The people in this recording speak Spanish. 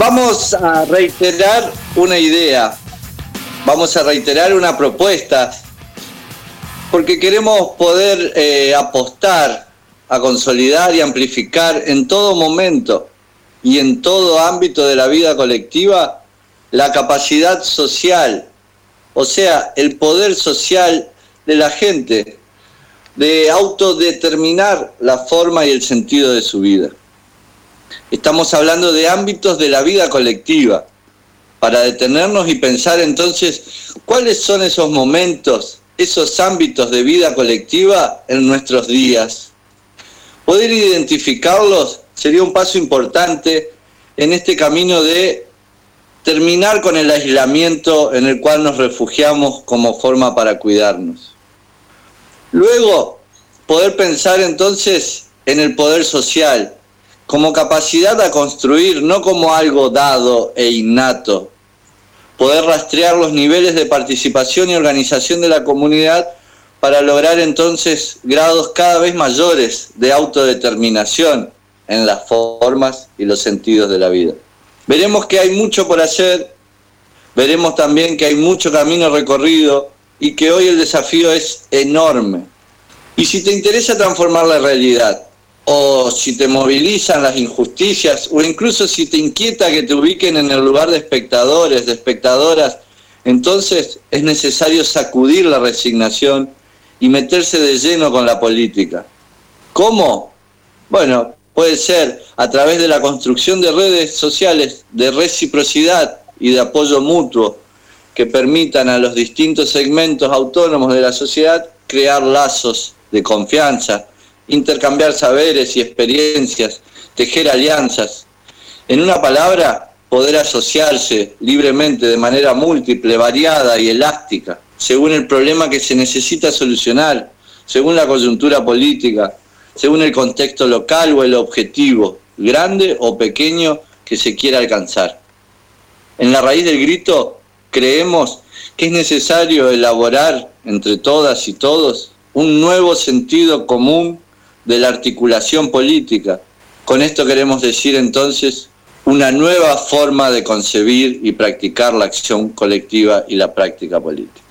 Vamos a reiterar una idea, vamos a reiterar una propuesta, porque queremos poder eh, apostar a consolidar y amplificar en todo momento y en todo ámbito de la vida colectiva la capacidad social, o sea, el poder social de la gente, de autodeterminar la forma y el sentido de su vida. Estamos hablando de ámbitos de la vida colectiva, para detenernos y pensar entonces cuáles son esos momentos, esos ámbitos de vida colectiva en nuestros días. Poder identificarlos sería un paso importante en este camino de terminar con el aislamiento en el cual nos refugiamos como forma para cuidarnos. Luego, poder pensar entonces en el poder social, como capacidad a construir, no como algo dado e innato. Poder rastrear los niveles de participación y organización de la comunidad para lograr entonces grados cada vez mayores de autodeterminación en las formas y los sentidos de la vida. Veremos que hay mucho por hacer, veremos también que hay mucho camino recorrido y que hoy el desafío es enorme. Y si te interesa transformar la realidad, o si te movilizan las injusticias, o incluso si te inquieta que te ubiquen en el lugar de espectadores, de espectadoras, entonces es necesario sacudir la resignación y meterse de lleno con la política. ¿Cómo? Bueno, puede ser a través de la construcción de redes sociales de reciprocidad y de apoyo mutuo que permitan a los distintos segmentos autónomos de la sociedad crear lazos de confianza, intercambiar saberes y experiencias, tejer alianzas. En una palabra, poder asociarse libremente de manera múltiple, variada y elástica, según el problema que se necesita solucionar, según la coyuntura política, según el contexto local o el objetivo, grande o pequeño, que se quiera alcanzar. En la raíz del grito creemos que es necesario elaborar entre todas y todos un nuevo sentido común de la articulación política. Con esto queremos decir entonces una nueva forma de concebir y practicar la acción colectiva y la práctica política.